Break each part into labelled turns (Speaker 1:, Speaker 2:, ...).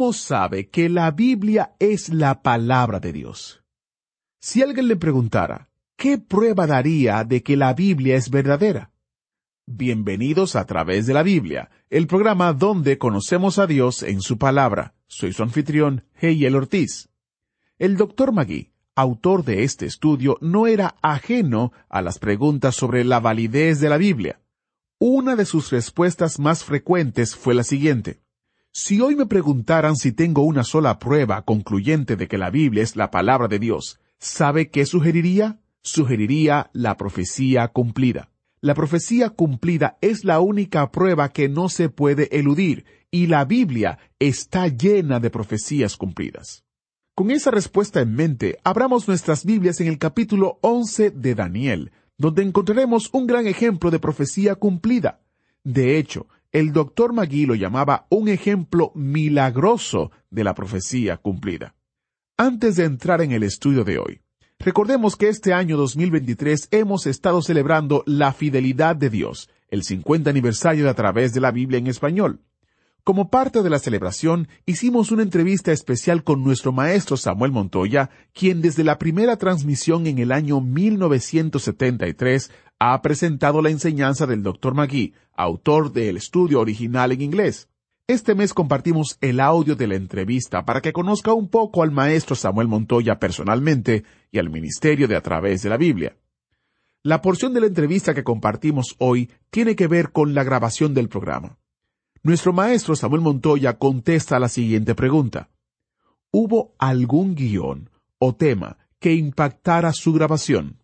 Speaker 1: ¿Cómo sabe que la Biblia es la palabra de Dios? Si alguien le preguntara, ¿qué prueba daría de que la Biblia es verdadera? Bienvenidos a través de la Biblia, el programa donde conocemos a Dios en su palabra. Soy su anfitrión, Heyel Ortiz. El doctor Magui, autor de este estudio, no era ajeno a las preguntas sobre la validez de la Biblia. Una de sus respuestas más frecuentes fue la siguiente. Si hoy me preguntaran si tengo una sola prueba concluyente de que la Biblia es la palabra de Dios, ¿sabe qué sugeriría? Sugeriría la profecía cumplida. La profecía cumplida es la única prueba que no se puede eludir, y la Biblia está llena de profecías cumplidas. Con esa respuesta en mente, abramos nuestras Biblias en el capítulo 11 de Daniel, donde encontraremos un gran ejemplo de profecía cumplida. De hecho, el doctor Magui lo llamaba un ejemplo milagroso de la profecía cumplida. Antes de entrar en el estudio de hoy, recordemos que este año 2023 hemos estado celebrando la fidelidad de Dios, el 50 aniversario de a través de la Biblia en español. Como parte de la celebración, hicimos una entrevista especial con nuestro maestro Samuel Montoya, quien desde la primera transmisión en el año 1973 ha presentado la enseñanza del Dr. Magui, autor del estudio original en inglés. Este mes compartimos el audio de la entrevista para que conozca un poco al maestro Samuel Montoya personalmente y al ministerio de a través de la Biblia. La porción de la entrevista que compartimos hoy tiene que ver con la grabación del programa. Nuestro maestro Samuel Montoya contesta la siguiente pregunta. ¿Hubo algún guion o tema que impactara su grabación?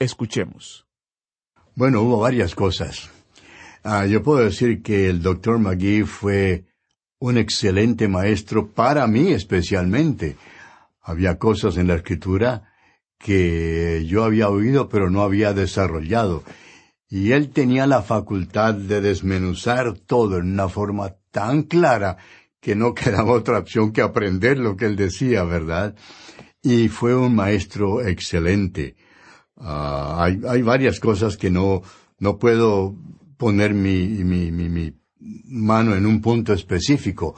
Speaker 1: Escuchemos.
Speaker 2: Bueno, hubo varias cosas. Ah, yo puedo decir que el doctor McGee fue un excelente maestro para mí especialmente. Había cosas en la escritura que yo había oído pero no había desarrollado. Y él tenía la facultad de desmenuzar todo en una forma tan clara que no quedaba otra opción que aprender lo que él decía, ¿verdad? Y fue un maestro excelente. Ah, hay, hay varias cosas que no, no puedo poner mi, mi, mano en un punto específico,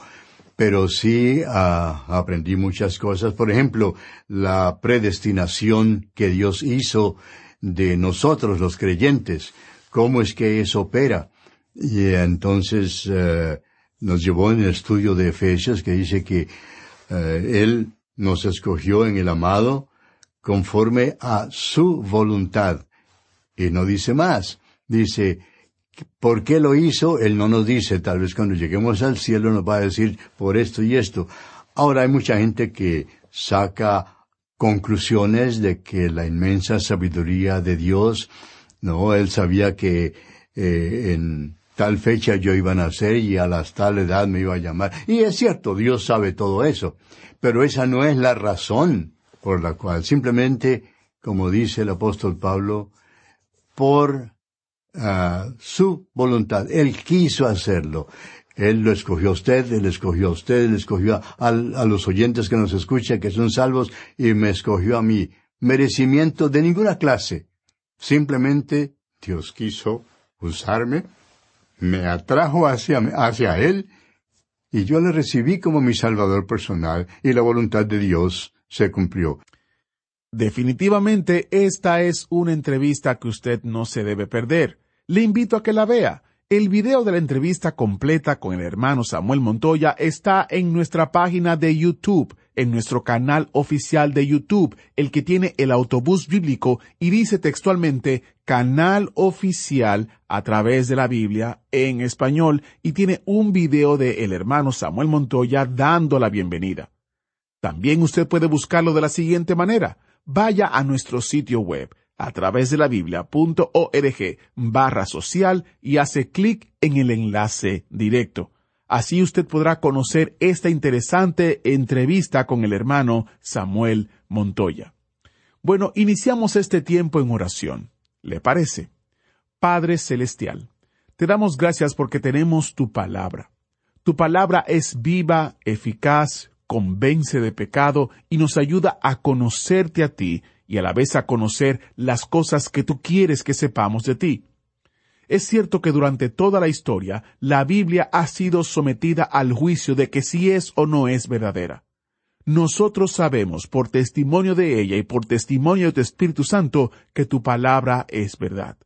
Speaker 2: pero sí ah, aprendí muchas cosas. Por ejemplo, la predestinación que Dios hizo de nosotros los creyentes, cómo es que eso opera. Y entonces eh, nos llevó en el estudio de Efesios que dice que eh, Él nos escogió en el amado conforme a su voluntad. Y no dice más. Dice, ¿por qué lo hizo? Él no nos dice. Tal vez cuando lleguemos al cielo nos va a decir por esto y esto. Ahora hay mucha gente que saca conclusiones de que la inmensa sabiduría de Dios, no, él sabía que eh, en tal fecha yo iba a nacer y a la tal edad me iba a llamar. Y es cierto, Dios sabe todo eso, pero esa no es la razón por la cual simplemente, como dice el apóstol Pablo, por ah, su voluntad, él quiso hacerlo. Él lo escogió a usted, Él escogió a usted, Él escogió a, a, los oyentes que nos escuchan, que son salvos, y me escogió a mí. Merecimiento de ninguna clase. Simplemente Dios quiso usarme, me atrajo hacia, hacia Él, y yo le recibí como mi Salvador personal, y la voluntad de Dios se cumplió.
Speaker 1: Definitivamente esta es una entrevista que usted no se debe perder. Le invito a que la vea. El video de la entrevista completa con el hermano Samuel Montoya está en nuestra página de YouTube, en nuestro canal oficial de YouTube, el que tiene el autobús bíblico y dice textualmente canal oficial a través de la Biblia en español y tiene un video de el hermano Samuel Montoya dando la bienvenida. También usted puede buscarlo de la siguiente manera. Vaya a nuestro sitio web a través de la biblia.org barra social y hace clic en el enlace directo. Así usted podrá conocer esta interesante entrevista con el hermano Samuel Montoya. Bueno, iniciamos este tiempo en oración. ¿Le parece? Padre Celestial, te damos gracias porque tenemos tu palabra. Tu palabra es viva, eficaz, convence de pecado y nos ayuda a conocerte a ti y a la vez a conocer las cosas que tú quieres que sepamos de ti. Es cierto que durante toda la historia la Biblia ha sido sometida al juicio de que si es o no es verdadera. Nosotros sabemos por testimonio de ella y por testimonio de tu Espíritu Santo que tu palabra es verdad.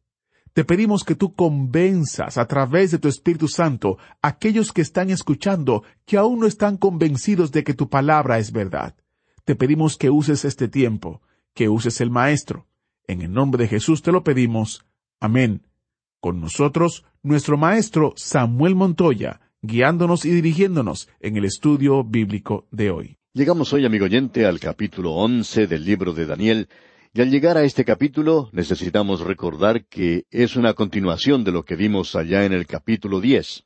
Speaker 1: Te pedimos que tú convenzas a través de tu Espíritu Santo a aquellos que están escuchando que aún no están convencidos de que tu palabra es verdad. Te pedimos que uses este tiempo, que uses el Maestro. En el nombre de Jesús te lo pedimos. Amén. Con nosotros, nuestro Maestro Samuel Montoya, guiándonos y dirigiéndonos en el estudio bíblico de hoy.
Speaker 3: Llegamos hoy, amigo oyente, al capítulo once del libro de Daniel, y al llegar a este capítulo necesitamos recordar que es una continuación de lo que vimos allá en el capítulo diez.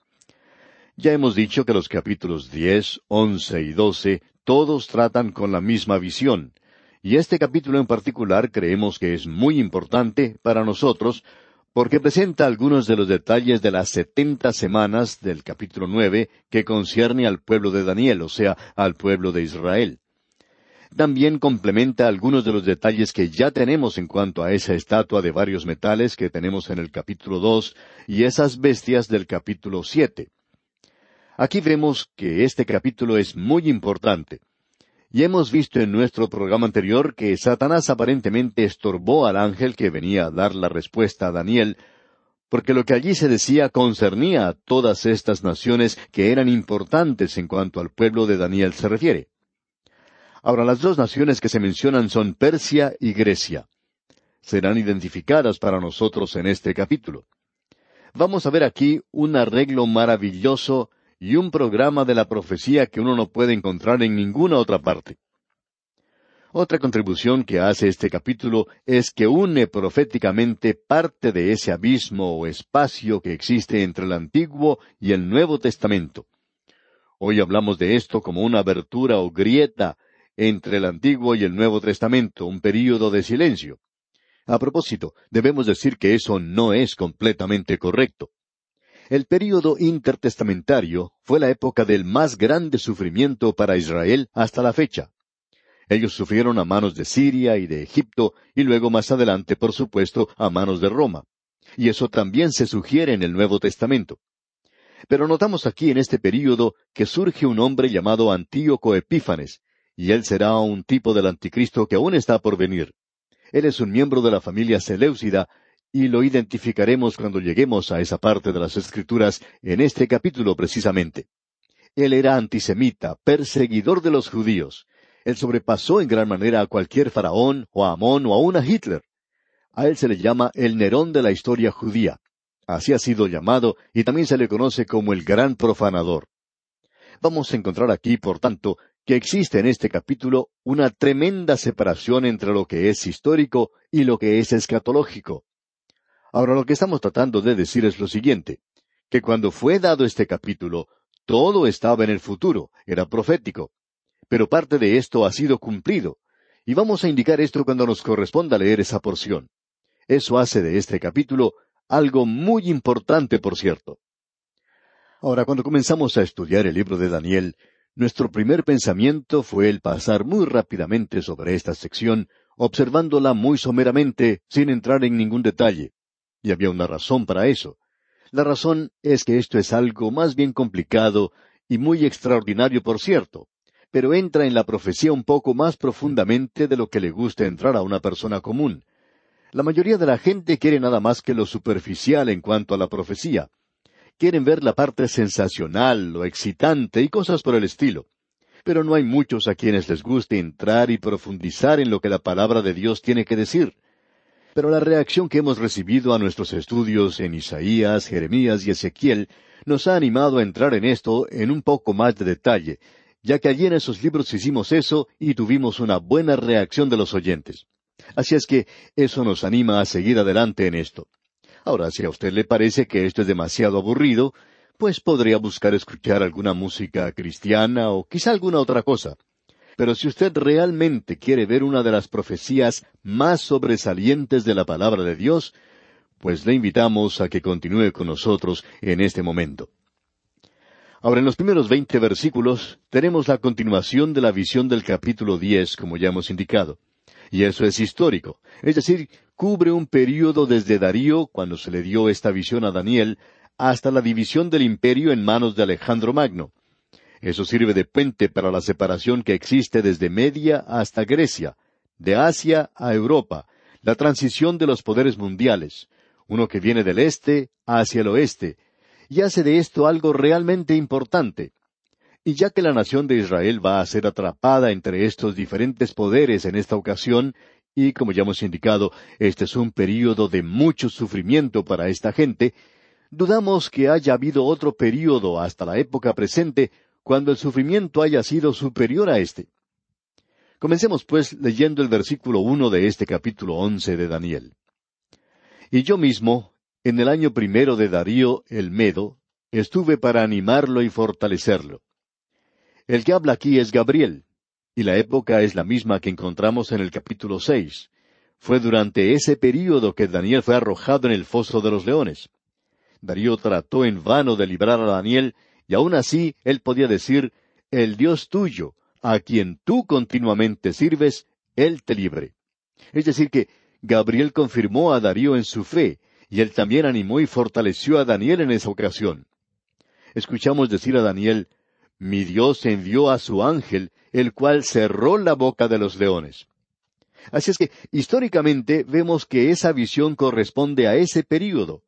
Speaker 3: Ya hemos dicho que los capítulos diez, once y doce todos tratan con la misma visión, y este capítulo en particular creemos que es muy importante para nosotros porque presenta algunos de los detalles de las setenta semanas del capítulo nueve que concierne al pueblo de Daniel, o sea, al pueblo de Israel también complementa algunos de los detalles que ya tenemos en cuanto a esa estatua de varios metales que tenemos en el capítulo dos y esas bestias del capítulo siete. Aquí vemos que este capítulo es muy importante. Y hemos visto en nuestro programa anterior que Satanás aparentemente estorbó al ángel que venía a dar la respuesta a Daniel, porque lo que allí se decía concernía a todas estas naciones que eran importantes en cuanto al pueblo de Daniel se refiere. Ahora, las dos naciones que se mencionan son Persia y Grecia. Serán identificadas para nosotros en este capítulo. Vamos a ver aquí un arreglo maravilloso y un programa de la profecía que uno no puede encontrar en ninguna otra parte. Otra contribución que hace este capítulo es que une proféticamente parte de ese abismo o espacio que existe entre el Antiguo y el Nuevo Testamento. Hoy hablamos de esto como una abertura o grieta entre el Antiguo y el Nuevo Testamento, un período de silencio. A propósito, debemos decir que eso no es completamente correcto. El período intertestamentario fue la época del más grande sufrimiento para Israel hasta la fecha. Ellos sufrieron a manos de Siria y de Egipto y luego más adelante, por supuesto, a manos de Roma. Y eso también se sugiere en el Nuevo Testamento. Pero notamos aquí en este período que surge un hombre llamado Antíoco Epífanes, y él será un tipo del anticristo que aún está por venir. Él es un miembro de la familia Seleucida, y lo identificaremos cuando lleguemos a esa parte de las Escrituras en este capítulo precisamente. Él era antisemita, perseguidor de los judíos. Él sobrepasó en gran manera a cualquier faraón, o a Amón, o aún a Hitler. A él se le llama el Nerón de la historia judía. Así ha sido llamado, y también se le conoce como el gran profanador. Vamos a encontrar aquí, por tanto, que existe en este capítulo una tremenda separación entre lo que es histórico y lo que es escatológico. Ahora lo que estamos tratando de decir es lo siguiente, que cuando fue dado este capítulo, todo estaba en el futuro, era profético, pero parte de esto ha sido cumplido, y vamos a indicar esto cuando nos corresponda leer esa porción. Eso hace de este capítulo algo muy importante, por cierto. Ahora, cuando comenzamos a estudiar el libro de Daniel, nuestro primer pensamiento fue el pasar muy rápidamente sobre esta sección, observándola muy someramente, sin entrar en ningún detalle. Y había una razón para eso. La razón es que esto es algo más bien complicado y muy extraordinario, por cierto, pero entra en la profecía un poco más profundamente de lo que le gusta entrar a una persona común. La mayoría de la gente quiere nada más que lo superficial en cuanto a la profecía, quieren ver la parte sensacional, lo excitante y cosas por el estilo. Pero no hay muchos a quienes les guste entrar y profundizar en lo que la palabra de Dios tiene que decir. Pero la reacción que hemos recibido a nuestros estudios en Isaías, Jeremías y Ezequiel nos ha animado a entrar en esto en un poco más de detalle, ya que allí en esos libros hicimos eso y tuvimos una buena reacción de los oyentes. Así es que eso nos anima a seguir adelante en esto. Ahora, si a usted le parece que esto es demasiado aburrido, pues podría buscar escuchar alguna música cristiana o quizá alguna otra cosa. Pero si usted realmente quiere ver una de las profecías más sobresalientes de la palabra de Dios, pues le invitamos a que continúe con nosotros en este momento. Ahora, en los primeros veinte versículos tenemos la continuación de la visión del capítulo diez, como ya hemos indicado. Y eso es histórico, es decir, cubre un período desde Darío, cuando se le dio esta visión a Daniel, hasta la división del imperio en manos de Alejandro Magno. Eso sirve de puente para la separación que existe desde Media hasta Grecia, de Asia a Europa, la transición de los poderes mundiales, uno que viene del este hacia el oeste, y hace de esto algo realmente importante. Y ya que la nación de Israel va a ser atrapada entre estos diferentes poderes en esta ocasión, y como ya hemos indicado, este es un período de mucho sufrimiento para esta gente, dudamos que haya habido otro período hasta la época presente cuando el sufrimiento haya sido superior a este. Comencemos pues leyendo el versículo uno de este capítulo once de Daniel. Y yo mismo, en el año primero de Darío el Medo, estuve para animarlo y fortalecerlo. El que habla aquí es Gabriel, y la época es la misma que encontramos en el capítulo seis. Fue durante ese período que Daniel fue arrojado en el foso de los leones. Darío trató en vano de librar a Daniel, y aun así él podía decir, el Dios tuyo, a quien tú continuamente sirves, él te libre. Es decir, que Gabriel confirmó a Darío en su fe, y él también animó y fortaleció a Daniel en esa ocasión. Escuchamos decir a Daniel, Mi Dios envió a su ángel, el cual cerró la boca de los leones. Así es que, históricamente, vemos que esa visión corresponde a ese período.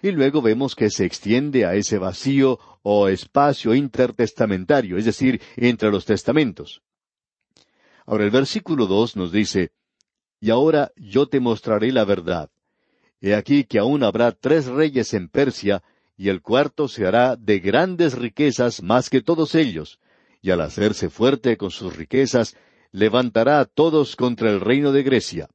Speaker 3: Y luego vemos que se extiende a ese vacío o espacio intertestamentario, es decir, entre los testamentos. Ahora el versículo dos nos dice, Y ahora yo te mostraré la verdad. He aquí que aún habrá tres reyes en Persia, y el cuarto se hará de grandes riquezas más que todos ellos, y al hacerse fuerte con sus riquezas, levantará a todos contra el reino de Grecia.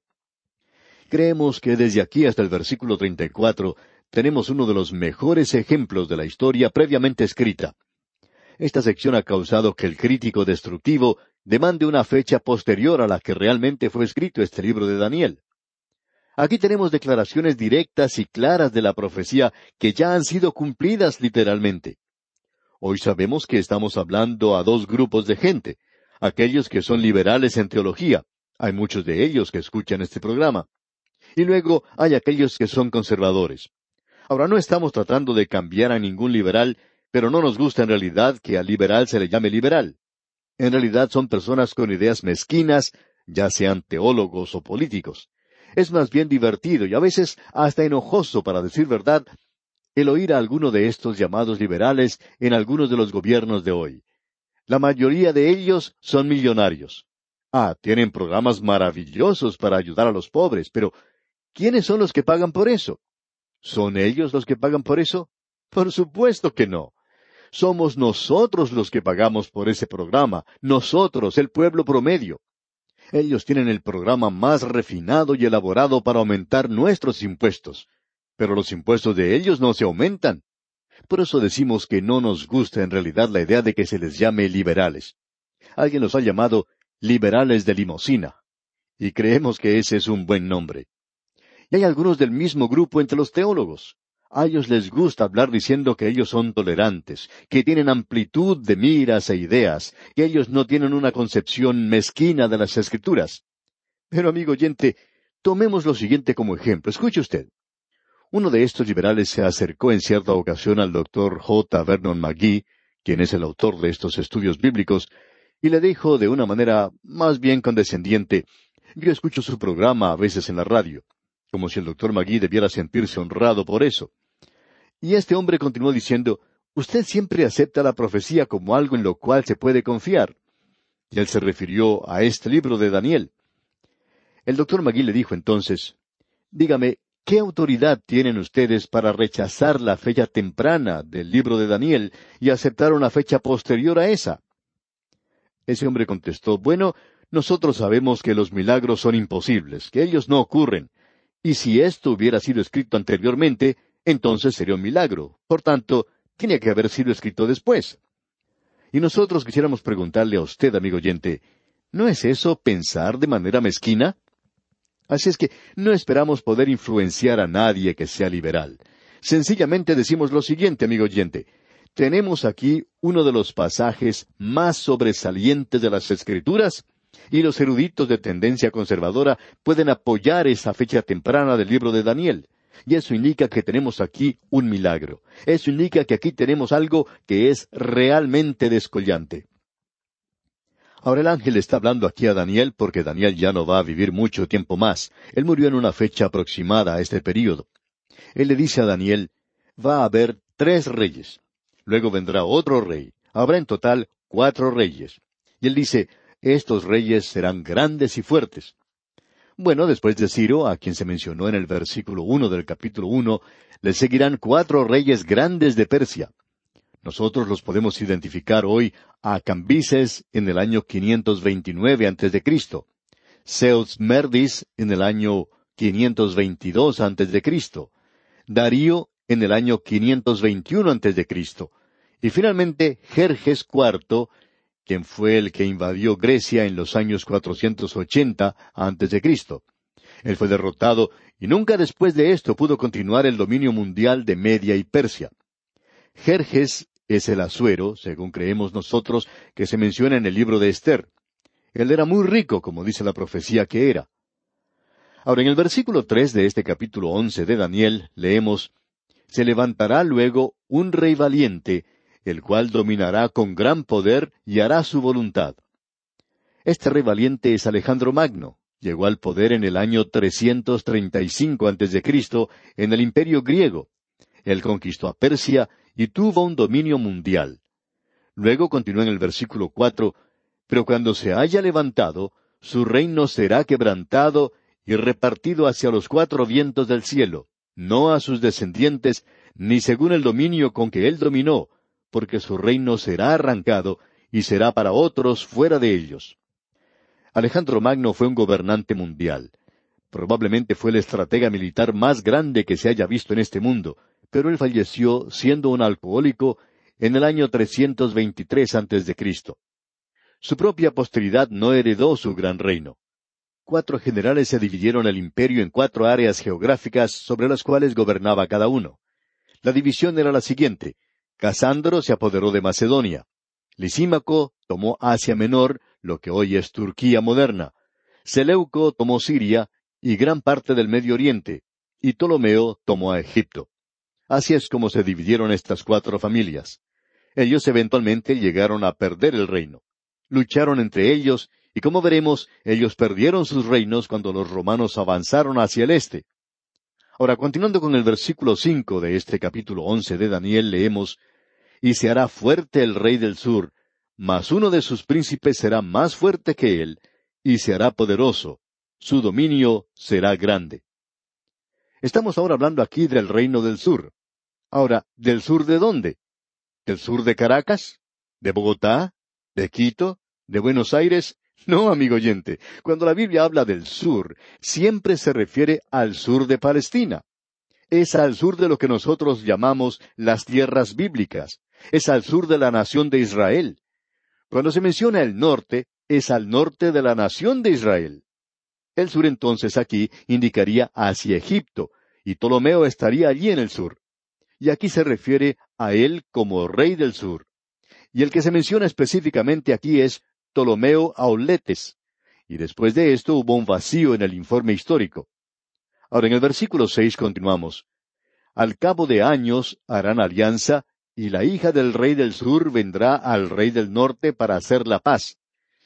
Speaker 3: Creemos que desde aquí hasta el versículo treinta y cuatro tenemos uno de los mejores ejemplos de la historia previamente escrita. Esta sección ha causado que el crítico destructivo demande una fecha posterior a la que realmente fue escrito este libro de Daniel. Aquí tenemos declaraciones directas y claras de la profecía que ya han sido cumplidas literalmente. Hoy sabemos que estamos hablando a dos grupos de gente, aquellos que son liberales en teología, hay muchos de ellos que escuchan este programa, y luego hay aquellos que son conservadores. Ahora no estamos tratando de cambiar a ningún liberal, pero no nos gusta en realidad que al liberal se le llame liberal. En realidad son personas con ideas mezquinas, ya sean teólogos o políticos es más bien divertido y a veces hasta enojoso, para decir verdad, el oír a alguno de estos llamados liberales en algunos de los gobiernos de hoy. La mayoría de ellos son millonarios. Ah, tienen programas maravillosos para ayudar a los pobres, pero ¿quiénes son los que pagan por eso? ¿Son ellos los que pagan por eso? Por supuesto que no. Somos nosotros los que pagamos por ese programa, nosotros, el pueblo promedio. Ellos tienen el programa más refinado y elaborado para aumentar nuestros impuestos. Pero los impuestos de ellos no se aumentan. Por eso decimos que no nos gusta en realidad la idea de que se les llame liberales. Alguien los ha llamado liberales de limosina. Y creemos que ese es un buen nombre. Y hay algunos del mismo grupo entre los teólogos. A ellos les gusta hablar diciendo que ellos son tolerantes, que tienen amplitud de miras e ideas, que ellos no tienen una concepción mezquina de las escrituras. Pero, amigo oyente, tomemos lo siguiente como ejemplo. Escuche usted. Uno de estos liberales se acercó en cierta ocasión al doctor J. Vernon McGee, quien es el autor de estos estudios bíblicos, y le dijo de una manera más bien condescendiente, yo escucho su programa a veces en la radio como si el doctor Magui debiera sentirse honrado por eso. Y este hombre continuó diciendo, Usted siempre acepta la profecía como algo en lo cual se puede confiar. Y él se refirió a este libro de Daniel. El doctor Magui le dijo entonces, Dígame, ¿qué autoridad tienen ustedes para rechazar la fecha temprana del libro de Daniel y aceptar una fecha posterior a esa? Ese hombre contestó, Bueno, nosotros sabemos que los milagros son imposibles, que ellos no ocurren, y si esto hubiera sido escrito anteriormente, entonces sería un milagro. Por tanto, tenía que haber sido escrito después. Y nosotros quisiéramos preguntarle a usted, amigo oyente, ¿no es eso pensar de manera mezquina? Así es que no esperamos poder influenciar a nadie que sea liberal. Sencillamente decimos lo siguiente, amigo oyente. Tenemos aquí uno de los pasajes más sobresalientes de las Escrituras, y los eruditos de tendencia conservadora pueden apoyar esa fecha temprana del libro de Daniel. Y eso indica que tenemos aquí un milagro. Eso indica que aquí tenemos algo que es realmente descollante. Ahora el ángel está hablando aquí a Daniel porque Daniel ya no va a vivir mucho tiempo más. Él murió en una fecha aproximada a este período. Él le dice a Daniel, va a haber tres reyes. Luego vendrá otro rey. Habrá en total cuatro reyes. Y él dice, estos reyes serán grandes y fuertes. Bueno, después de Ciro, a quien se mencionó en el versículo uno del capítulo uno, le seguirán cuatro reyes grandes de Persia. Nosotros los podemos identificar hoy a Cambises en el año 529 antes de Cristo, Zeus Merdis en el año 522 antes de Cristo, Darío en el año 521 antes de Cristo, y finalmente Jerjes IV quien fue el que invadió Grecia en los años 480 antes de Cristo. Él fue derrotado y nunca después de esto pudo continuar el dominio mundial de Media y Persia. Jerjes es el asuero, según creemos nosotros, que se menciona en el libro de Esther. Él era muy rico, como dice la profecía que era. Ahora, en el versículo tres de este capítulo once de Daniel, leemos Se levantará luego un rey valiente, el cual dominará con gran poder y hará su voluntad. Este rey valiente es Alejandro Magno. Llegó al poder en el año 335 a.C. en el imperio griego. Él conquistó a Persia y tuvo un dominio mundial. Luego continúa en el versículo cuatro, pero cuando se haya levantado, su reino será quebrantado y repartido hacia los cuatro vientos del cielo, no a sus descendientes, ni según el dominio con que él dominó, porque su reino será arrancado y será para otros fuera de ellos. Alejandro Magno fue un gobernante mundial. Probablemente fue el estratega militar más grande que se haya visto en este mundo, pero él falleció siendo un alcohólico en el año 323 antes de Cristo. Su propia posteridad no heredó su gran reino. Cuatro generales se dividieron el imperio en cuatro áreas geográficas sobre las cuales gobernaba cada uno. La división era la siguiente. Casandro se apoderó de Macedonia. Lisímaco tomó Asia Menor, lo que hoy es Turquía moderna. Seleuco tomó Siria y gran parte del Medio Oriente, y Ptolomeo tomó a Egipto. Así es como se dividieron estas cuatro familias. Ellos eventualmente llegaron a perder el reino. Lucharon entre ellos, y como veremos, ellos perdieron sus reinos cuando los romanos avanzaron hacia el este. Ahora, continuando con el versículo cinco de este capítulo once de Daniel, leemos Y se hará fuerte el rey del sur, mas uno de sus príncipes será más fuerte que él, y se hará poderoso, su dominio será grande. Estamos ahora hablando aquí del reino del sur. Ahora, ¿del sur de dónde? ¿Del sur de Caracas? ¿De Bogotá? ¿De Quito? ¿De Buenos Aires? No, amigo oyente, cuando la Biblia habla del sur, siempre se refiere al sur de Palestina. Es al sur de lo que nosotros llamamos las tierras bíblicas. Es al sur de la nación de Israel. Cuando se menciona el norte, es al norte de la nación de Israel. El sur entonces aquí indicaría hacia Egipto, y Ptolomeo estaría allí en el sur. Y aquí se refiere a él como rey del sur. Y el que se menciona específicamente aquí es Ptolomeo Auletes. Y después de esto hubo un vacío en el informe histórico. Ahora en el versículo seis continuamos. Al cabo de años harán alianza, y la hija del rey del sur vendrá al rey del norte para hacer la paz.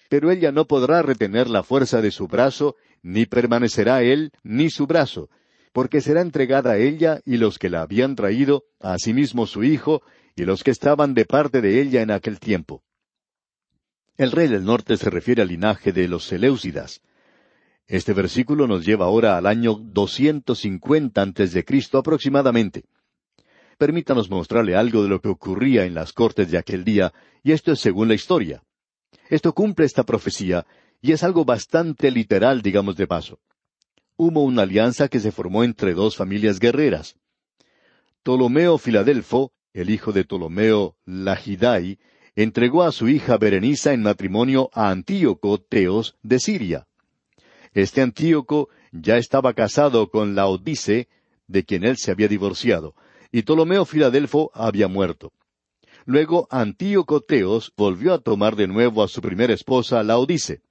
Speaker 3: Pero ella no podrá retener la fuerza de su brazo, ni permanecerá él, ni su brazo, porque será entregada a ella y los que la habían traído, asimismo su hijo, y los que estaban de parte de ella en aquel tiempo. El rey del norte se refiere al linaje de los Seleucidas. Este versículo nos lleva ahora al año 250 antes de Cristo aproximadamente. Permítanos mostrarle algo de lo que ocurría en las cortes de aquel día, y esto es según la historia. Esto cumple esta profecía, y es algo bastante literal, digamos de paso. Hubo una alianza que se formó entre dos familias guerreras. Ptolomeo Filadelfo el hijo de Ptolomeo Lagidai, entregó a su hija Berenice en matrimonio a Antíoco Teos de Siria. Este Antíoco ya estaba casado con Laodice, de quien él se había divorciado, y Ptolomeo Filadelfo había muerto. Luego Antíoco Teos volvió a tomar de nuevo a su primera esposa Laodice.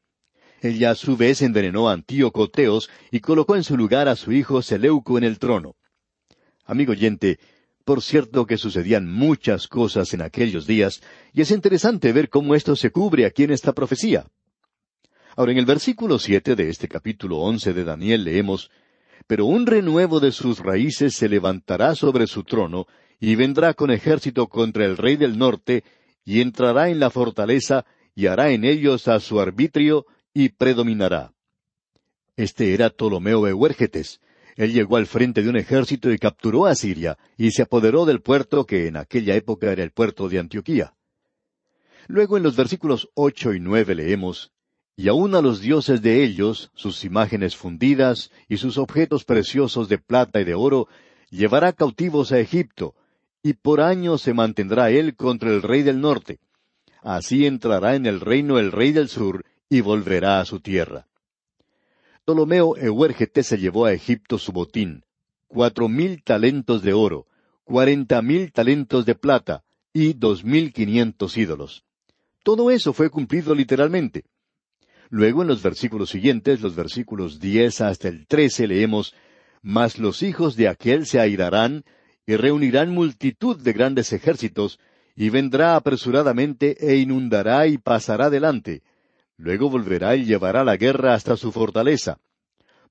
Speaker 3: Ella a su vez envenenó a Antíoco Teos y colocó en su lugar a su hijo Seleuco en el trono. Amigo oyente, por cierto que sucedían muchas cosas en aquellos días, y es interesante ver cómo esto se cubre aquí en esta profecía. Ahora, en el versículo siete de este capítulo once de Daniel leemos Pero un renuevo de sus raíces se levantará sobre su trono, y vendrá con ejército contra el rey del norte, y entrará en la fortaleza, y hará en ellos a su arbitrio, y predominará. Este era Ptolomeo Huérgetes. Él llegó al frente de un ejército y capturó a Siria, y se apoderó del puerto que en aquella época era el puerto de Antioquía. Luego en los versículos ocho y nueve leemos Y aun a los dioses de ellos, sus imágenes fundidas y sus objetos preciosos de plata y de oro, llevará cautivos a Egipto, y por años se mantendrá él contra el rey del norte. Así entrará en el reino el rey del sur, y volverá a su tierra. Ptolomeo Euérgete se llevó a Egipto su botín, cuatro mil talentos de oro, cuarenta mil talentos de plata y dos mil quinientos ídolos. Todo eso fue cumplido literalmente. Luego en los versículos siguientes, los versículos diez hasta el trece, leemos Mas los hijos de aquel se airarán y reunirán multitud de grandes ejércitos, y vendrá apresuradamente e inundará y pasará delante. Luego volverá y llevará la guerra hasta su fortaleza.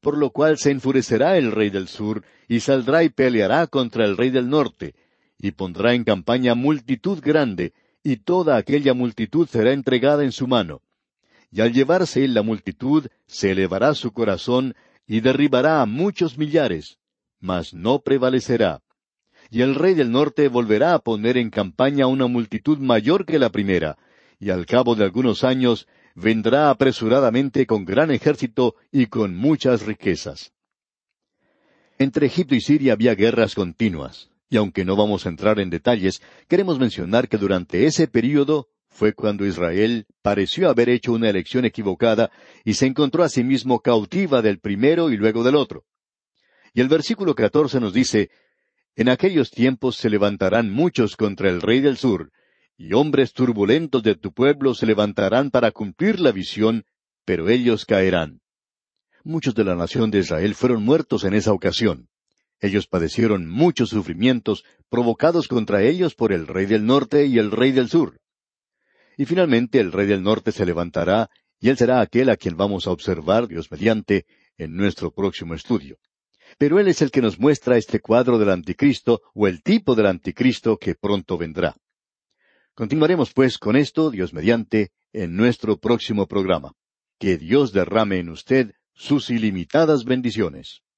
Speaker 3: Por lo cual se enfurecerá el rey del sur, y saldrá y peleará contra el rey del norte, y pondrá en campaña multitud grande, y toda aquella multitud será entregada en su mano. Y al llevarse él la multitud, se elevará su corazón, y derribará a muchos millares, mas no prevalecerá y el rey del norte volverá a poner en campaña una multitud mayor que la primera, y al cabo de algunos años vendrá apresuradamente con gran ejército y con muchas riquezas. Entre Egipto y Siria había guerras continuas, y aunque no vamos a entrar en detalles, queremos mencionar que durante ese período fue cuando Israel pareció haber hecho una elección equivocada y se encontró a sí mismo cautiva del primero y luego del otro. Y el versículo catorce nos dice, en aquellos tiempos se levantarán muchos contra el rey del sur, y hombres turbulentos de tu pueblo se levantarán para cumplir la visión, pero ellos caerán. Muchos de la nación de Israel fueron muertos en esa ocasión. Ellos padecieron muchos sufrimientos provocados contra ellos por el rey del norte y el rey del sur. Y finalmente el rey del norte se levantará, y él será aquel a quien vamos a observar, Dios mediante, en nuestro próximo estudio pero Él es el que nos muestra este cuadro del anticristo o el tipo del anticristo que pronto vendrá. Continuaremos pues con esto, Dios mediante, en nuestro próximo programa. Que Dios derrame en usted sus ilimitadas bendiciones.